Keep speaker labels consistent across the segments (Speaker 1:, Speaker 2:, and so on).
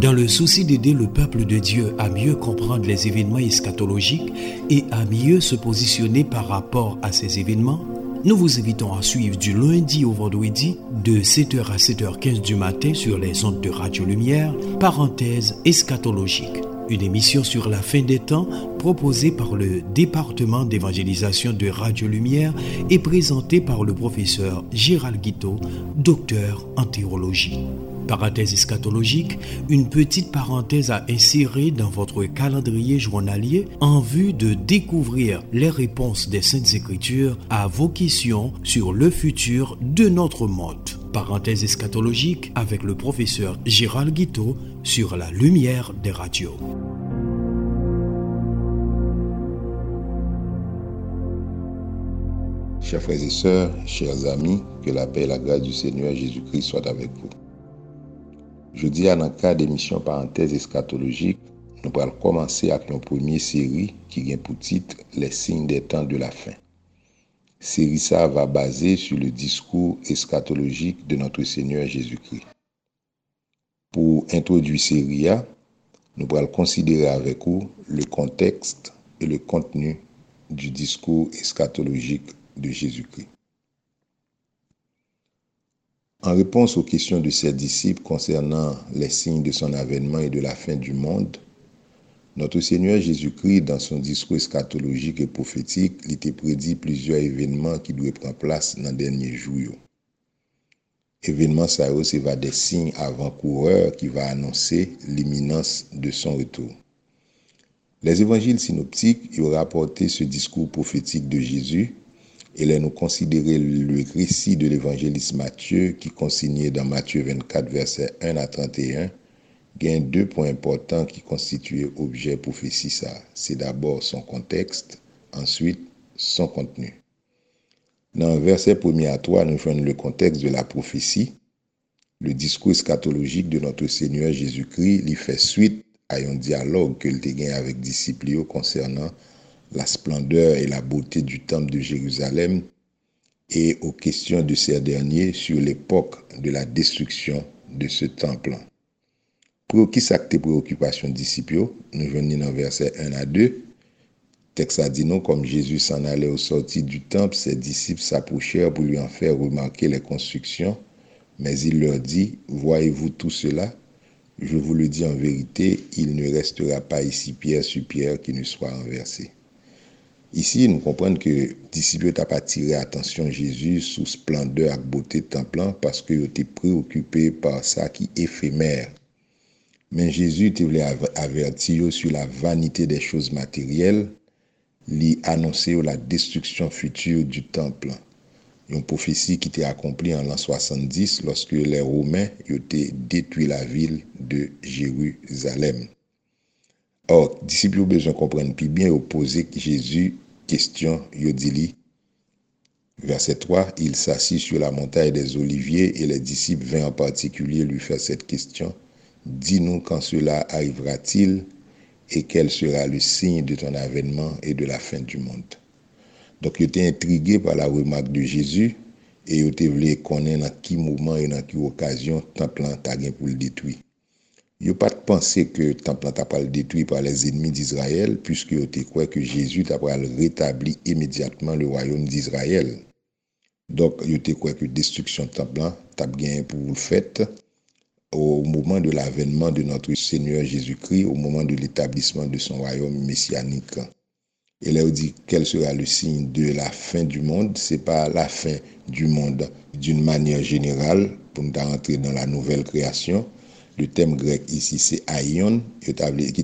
Speaker 1: Dans le souci d'aider le peuple de Dieu à mieux comprendre les événements eschatologiques et à mieux se positionner par rapport à ces événements, nous vous invitons à suivre du lundi au vendredi de 7h à 7h15 du matin sur les ondes de Radio Lumière, parenthèse eschatologique. Une émission sur la fin des temps proposée par le département d'évangélisation de Radio Lumière et présentée par le professeur Gérald Guiteau, docteur en théologie parenthèse eschatologique, une petite parenthèse à insérer dans votre calendrier journalier en vue de découvrir les réponses des Saintes Écritures à vos questions sur le futur de notre monde. Parenthèse eschatologique avec le professeur Gérald Guiteau sur la lumière des radios.
Speaker 2: Chers frères et sœurs, chers amis, que la paix et la grâce du Seigneur Jésus-Christ soient avec vous. Je dis à nan ka d'émission parenthèse eschatologique, nous allons commencer avec une première série qui vient pour titre Les signes des temps de la fin. Série ça va baser sur le discours eschatologique de notre Seigneur Jésus-Christ. Pour introduire série A, nous allons considérer avec vous le contexte et le contenu du discours eschatologique de Jésus-Christ. En réponse aux questions de ses disciples concernant les signes de son avènement et de la fin du monde, notre Seigneur Jésus-Christ, dans son discours eschatologique et prophétique, il était prédit plusieurs événements qui doivent prendre place dans les derniers jours. Événements, ça c'est des signes avant-coureurs qui vont annoncer l'imminence de son retour. Les évangiles synoptiques ont rapporté ce discours prophétique de Jésus et là, nous considérer le récit de l'évangéliste Matthieu qui consigné dans Matthieu 24, verset 1 à 31, gain deux points importants qui constituent objet prophétie. C'est d'abord son contexte, ensuite son contenu. Dans le verset 1 à 3, nous faisons le contexte de la prophétie. Le discours eschatologique de notre Seigneur Jésus-Christ lui fait suite à un dialogue qu'il a gagné avec disciples concernant la splendeur et la beauté du temple de Jérusalem et aux questions de ces derniers sur l'époque de la destruction de ce temple. Pour qui s'acte préoccupation disciples, nous venons dans verset 1 à 2. Texte a dit comme Jésus s'en allait au sorti du temple, ses disciples s'approchèrent pour lui en faire remarquer les constructions, mais il leur dit, voyez-vous tout cela? Je vous le dis en vérité, il ne restera pas ici pierre sur pierre qui ne soit renversé. Ici, nous comprenons que disciples n'ont pas attiré attention Jésus sous splendeur et beauté temple parce qu'ils étaient préoccupés par ça qui est éphémère. Mais Jésus voulait avertir sur la vanité des choses matérielles, lui annoncer la destruction future du temple. Une prophétie qui était accomplie en l'an 70 lorsque les Romains ont détruit la ville de Jérusalem. Or, disipyo bezon kompren pi bien yo pose ki Jezu kestyon yo dili. Verset 3, il s'assit sur la montagne des oliviers et les disciples vint en particulier lui faire cette question. Dis-nous quand cela arrivera-t-il et quel sera le signe de ton avènement et de la fin du monde. Donc, il était intrigué par la remarque de Jésus et il était voulu connaître dans qui moment et dans qui occasion tant plan t'a pour le détruire. Yo pat panse ke templan tapal detwi par les enmi d'Israël, puisque yo te kwe ke Jésus tapal retabli imediatman le rayon d'Israël. Dok yo te kwe ke destruksyon templan tap gen pou l'fèt au mouman de l'avènman de notre Seigneur Jésus-Christ, au mouman de l'établissement de son rayon messianique. Et là, yo di, quel sera le signe de la fin du monde? C'est pas la fin du monde d'une manière générale, pou nou ta rentre dans la nouvelle création, le thème grec ici, c'est aion, qui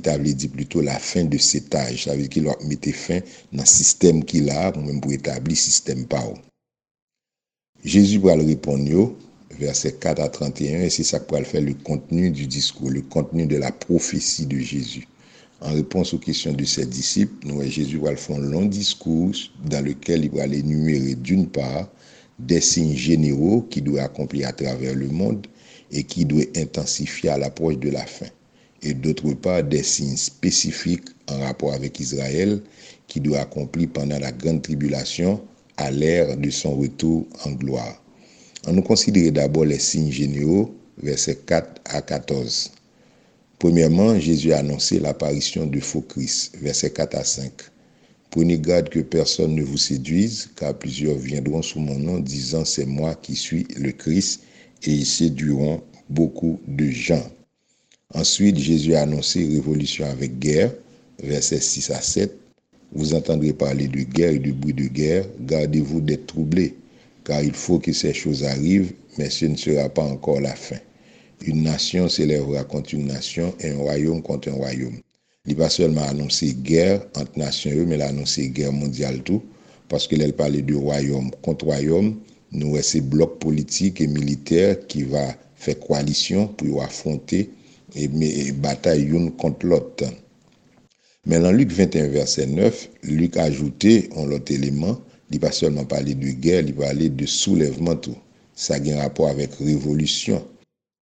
Speaker 2: t'avait dit plutôt la fin de cet âge. Ça veut dire qu'il va mettre fin dans le système qu'il a, ou même pour établir le système par Jésus va le répondre, verset 4 à 31, et c'est ça qui va faire le contenu du discours, le contenu de la prophétie de Jésus. En réponse aux questions de ses disciples, nous, Jésus va faire un long discours dans lequel il va énumérer d'une part des signes généraux qui doivent accomplir à travers le monde et qui doit intensifier à l'approche de la fin. Et d'autre part, des signes spécifiques en rapport avec Israël qui doit accomplir pendant la grande tribulation à l'ère de son retour en gloire. On nous considère d'abord les signes généraux, versets 4 à 14. Premièrement, Jésus a annoncé l'apparition de faux Christ, versets 4 à 5. Prenez garde que personne ne vous séduise, car plusieurs viendront sous mon nom disant c'est moi qui suis le Christ, et ils séduiront beaucoup de gens. Ensuite, Jésus a annoncé révolution avec guerre, versets 6 à 7. Vous entendrez parler de guerre et de bruit de guerre, gardez-vous d'être troublés, car il faut que ces choses arrivent, mais ce ne sera pas encore la fin. Une nation s'élèvera contre une nation et un royaume contre un royaume. Il pas seulement annoncé guerre entre nations, mais il a annoncé guerre mondiale tout, parce qu'il parlait de royaume contre royaume. Nous, c'est bloc politique et militaire qui va faire coalition pour affronter et, et bataille l'une contre l'autre. Mais dans Luc 21, verset 9, Luc a ajouté un autre élément. Il pas seulement parler de guerre, il parlait de soulèvement tout. Ça a un rapport avec révolution.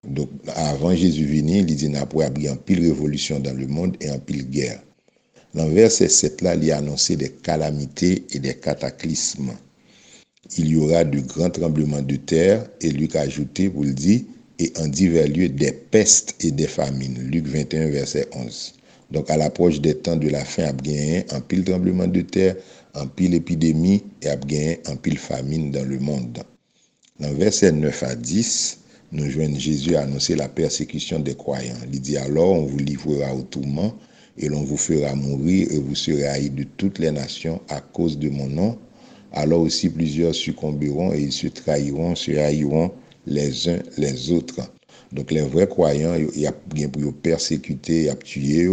Speaker 2: Donc, avant Jésus venir, il dit n'a pas en pile révolution dans le monde et en pile guerre. Dans verset 7 là, il a annoncé des calamités et des cataclysmes. Il y aura de grands tremblements de terre, et Luc a ajouté, vous le dit, et en divers lieux des pestes et des famines. Luc 21, verset 11. Donc, à l'approche des temps de la fin, a gagné un pile tremblement de terre, un pile épidémie et a gagné un pile famine dans le monde. Dans verset 9 à 10, nous joignons Jésus à annoncer la persécution des croyants. Il dit alors, on vous livrera au tourment et l'on vous fera mourir et vous serez haïs de toutes les nations à cause de mon nom. Alors aussi plusieurs succomberont et ils se trahiront, se haïront les uns les autres. Donc les vrais croyants, il y a bien pour persécuter, il y a tuer.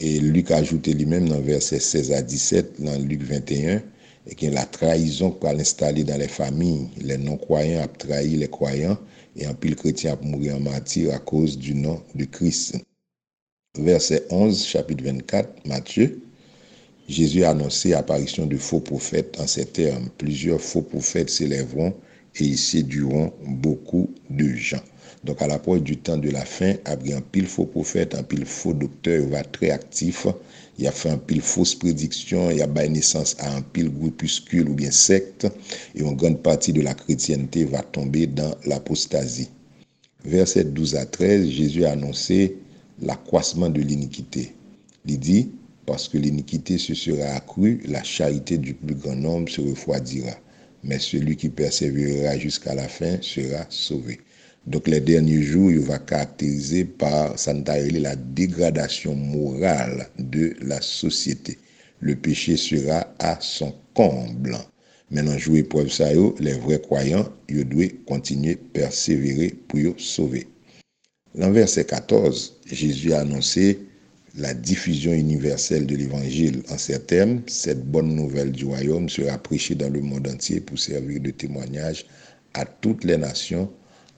Speaker 2: Et Luc a ajouté lui-même dans verset 16 à 17, dans Luc 21, et que la trahison pour l'installer dans les familles, les non-croyants a trahi les croyants, et en pile chrétien a mourir en martyr à cause du nom de Christ. Verset 11, chapitre 24, Matthieu. Jésus a annoncé l'apparition de faux prophètes en ces termes. Plusieurs faux prophètes s'élèveront et ils séduiront beaucoup de gens. Donc à l'approche du temps de la fin, après un pile faux prophète, un pile faux docteur va très actif, il a fait un pile fausse prédiction, il a baillé naissance à un pile groupuscule ou bien secte, et une grande partie de la chrétienté va tomber dans l'apostasie. Verset 12 à 13, Jésus a annoncé l'accroissement de l'iniquité. Il dit, parce que l'iniquité se sera accrue, la charité du plus grand nombre se refroidira. Mais celui qui persévérera jusqu'à la fin sera sauvé. Donc les derniers jours, il va caractériser par la dégradation morale de la société. Le péché sera à son comble. Maintenant, jouer preuve ça, les vrais croyants, ils doivent continuer persévérer pour sauver. Dans verset 14, Jésus a annoncé la diffusion universelle de l'évangile. En ces termes, cette bonne nouvelle du royaume sera prêchée dans le monde entier pour servir de témoignage à toutes les nations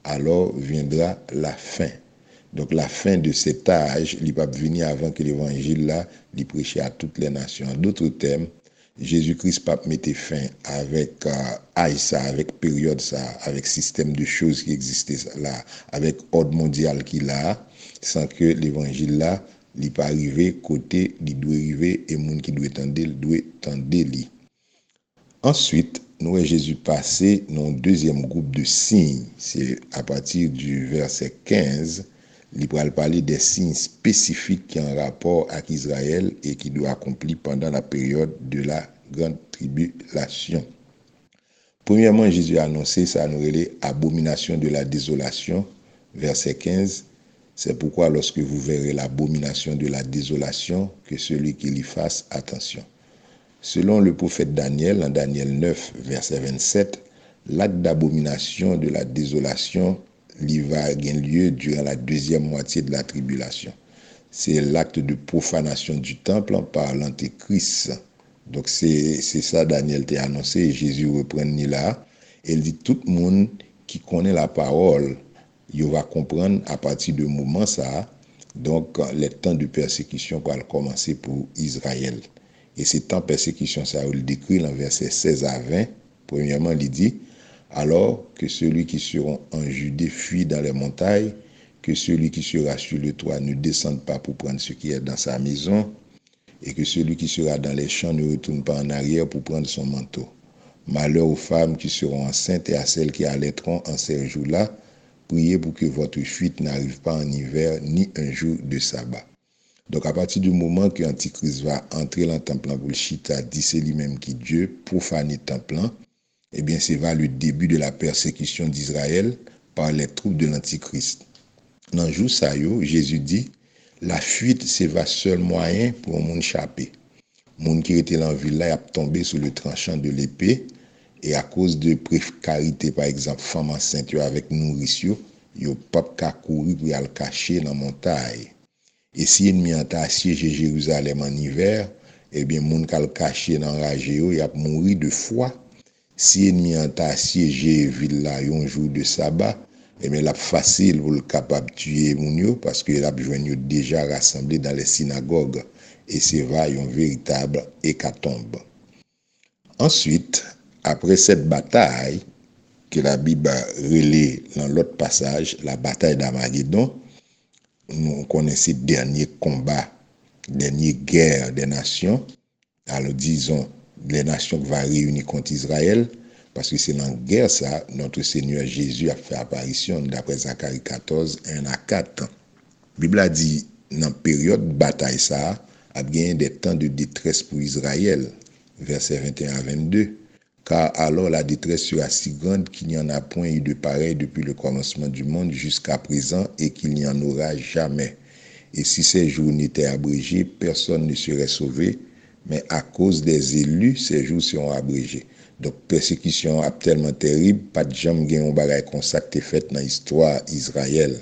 Speaker 2: alors viendra la fin. Donc la fin de cet âge, il va venir avant que l'évangile là, il prêche à toutes les nations. En d'autres termes, Jésus-Christ pas mettre fin avec euh, ça, avec période ça, avec système de choses qui existait là, avec ordre mondial qu'il a, sans que l'évangile là, il pas arriver côté, il doit arriver et monde qui doit tendre, doit tendre lui. Ensuite, nous Jésus passé dans un deuxième groupe de signes. C'est à partir du verset 15, il va parler des signes spécifiques qui un rapport avec Israël et qui doivent accomplir pendant la période de la grande tribulation. Premièrement, Jésus a annoncé ça nous abomination de la désolation, verset 15. C'est pourquoi lorsque vous verrez l'abomination de la désolation, que celui qui l'y fasse attention. Selon le prophète Daniel, en Daniel 9, verset 27, l'acte d'abomination de la désolation lui va avoir lieu durant la deuxième moitié de la tribulation. C'est l'acte de profanation du temple par l'antéchrist. Donc c'est ça Daniel t'a annoncé Jésus reprend là. Il dit tout le monde qui connaît la parole, il va comprendre à partir de moment ça. Donc le temps de persécution va commencer pour Israël. Et c'est en persécution, ça le décrit dans verset 16 à 20. Premièrement, il dit, alors que celui qui sera en Judée fuit dans les montagnes, que celui qui sera sur le toit ne descende pas pour prendre ce qui est dans sa maison, et que celui qui sera dans les champs ne retourne pas en arrière pour prendre son manteau. Malheur aux femmes qui seront enceintes et à celles qui allaiteront en ces jours-là, priez pour que votre fuite n'arrive pas en hiver ni un jour de sabbat. Donc, à partir du moment que l'Antichrist va entrer dans le temple pour le dit c'est lui-même qui Dieu, profaner le temple, eh bien, c'est va le début de la persécution d'Israël par les troupes de l'Antichrist. Dans jour ça, Jésus dit, la fuite, c'est va seul moyen pour un monde échapper. Monde qui était dans la ville là, a tombé sous le tranchant de l'épée E a kouz de prekarite, par exemple, faman sent yo avèk nouris yo, yo pap kakouri pou yal kache nan montay. E si yon mi anta asyeje Jeruzalem an iver, ebyen eh moun kal kache nan raje yo, yap mouri de fwa. Si yon mi anta asyeje villa yon jou de sabat, ebyen eh lap fasil pou l kapab tuye moun yo, paske lap jwen yo deja rassemble dan le sinagogue, e se va yon veritab ekatombe. Ansyit, après cette bataille, que la Bible relaie dans l'autre passage, la bataille d'Amageddon, nous connaissons le dernier combat, dernière guerre des nations, alors disons, les nations qui vont réunir contre Israël, parce que c'est dans la guerre, ça, notre Seigneur Jésus a fait apparition d'après Zacharie 14, 1 à 4. La Bible a dit, dans la période de bataille, ça, a gagné des temps de détresse pour Israël, versets 21 à 22. car alors la détresse sera si grande qu'il n'y en a point eu de pareil depuis le commencement du monde jusqu'à présent et qu'il n'y en aura jamais. Et si ces jours n'étaient abrégés, personne ne serait sauvé, mais à cause des élus, ces jours seront abrégés. Donc, persécution a tellement terrible, pas de jambes qui ont bagaille consacré fait dans l'histoire Israël.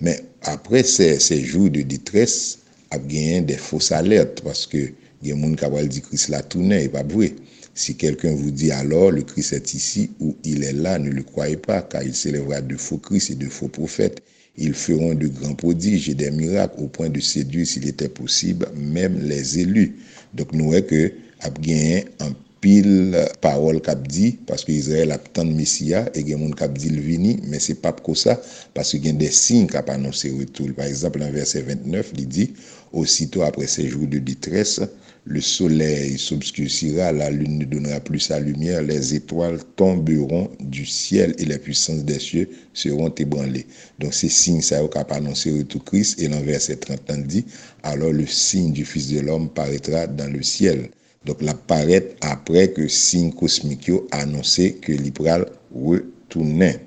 Speaker 2: Mais après ces, ces jours de détresse, a gagné des fausses alertes parce que il y a des gens qui ont dit que Christ la tournée, et pas vrai. Si quelqu'un vous dit alors, le Christ est ici ou il est là, ne le croyez pas, car il s'élèvera de faux Christ et de faux prophètes. Ils feront de grands prodiges et des miracles au point de séduire, s'il était possible, même les élus. Donc nous voyons que Abgain en pile parole kap dit, parce que Israël a tant de Messia et gen moun kap dit le vini, mais c'est pas comme ça, parce que gen des signes kap annoncé retour. Par exemple, dans verset 29, il dit, aussitôt après ces jours de détresse, le soleil s'obscurcira, la lune ne donnera plus sa lumière, les étoiles tomberont du ciel et les puissances des cieux seront ébranlées. Donc c'est signe ça qu'a annoncé retour Christ et dans verset 30 dit, alors le signe du Fils de l'homme paraîtra dans le ciel. Donc la paraît après que signe cosmique annoncé que l'Ibral retournait.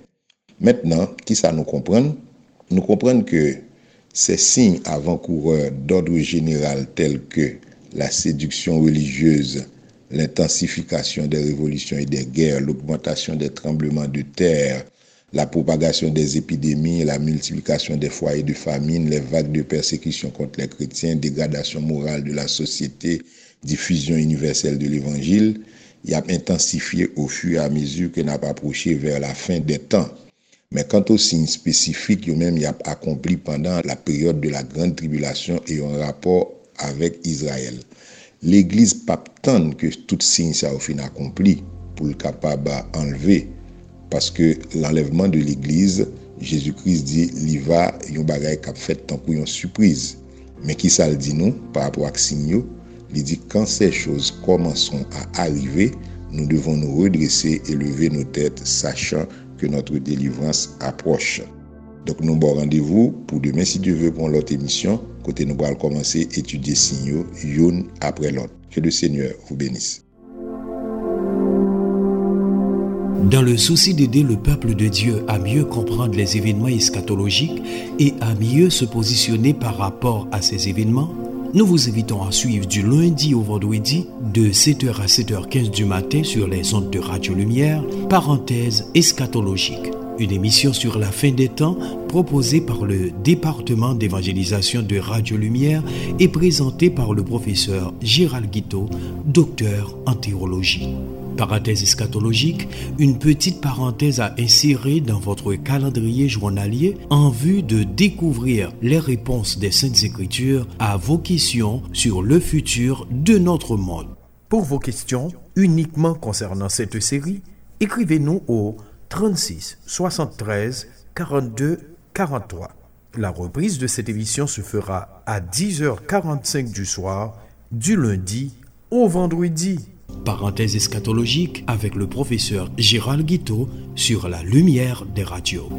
Speaker 2: Maintenant, qui ça nous comprend? Nous comprenons que ces signes avant-coureurs d'ordre général tels que la séduction religieuse, l'intensification des révolutions et des guerres, l'augmentation des tremblements de terre, la propagation des épidémies, la multiplication des foyers de famine, les vagues de persécution contre les chrétiens, dégradation morale de la société, diffusion universelle de l'évangile, il a intensifié au fur et à mesure qu'on a approché vers la fin des temps. Mais quant aux signes spécifiques, il a accompli pendant la période de la grande tribulation et en rapport avèk Izrael. L'Eglise pap tan ke tout sin sa ou fin akompli pou l'kapab a enleve paske l'enlèveman de l'Eglise, Jésus-Christ di li va yon bagay kap fèt tankou yon suprise. Men ki sa l di nou, par apwa ak sin yo, li di kan se chouz komanson a arrive, nou devon nou redresse et leve nou tèt sachan ke notre délivrance aproche. Donc nous avons rendez-vous pour demain si Dieu veut pour l'autre émission. Côté nous allons commencer à étudier signaux, une après l'autre. Que le Seigneur vous bénisse.
Speaker 1: Dans le souci d'aider le peuple de Dieu à mieux comprendre les événements eschatologiques et à mieux se positionner par rapport à ces événements, nous vous invitons à suivre du lundi au vendredi de 7h à 7h15 du matin sur les ondes de Radio Lumière, parenthèse eschatologique une émission sur la fin des temps proposée par le département d'évangélisation de Radio Lumière et présentée par le professeur Gérald Guiteau, docteur en théologie. Parenthèse eschatologique, une petite parenthèse à insérer dans votre calendrier journalier en vue de découvrir les réponses des Saintes Écritures à vos questions sur le futur de notre monde. Pour vos questions uniquement concernant cette série, écrivez-nous au 36 73 42 43. La reprise de cette émission se fera à 10h45 du soir, du lundi au vendredi. Parenthèse eschatologique avec le professeur Gérald Guiteau sur la lumière des radios.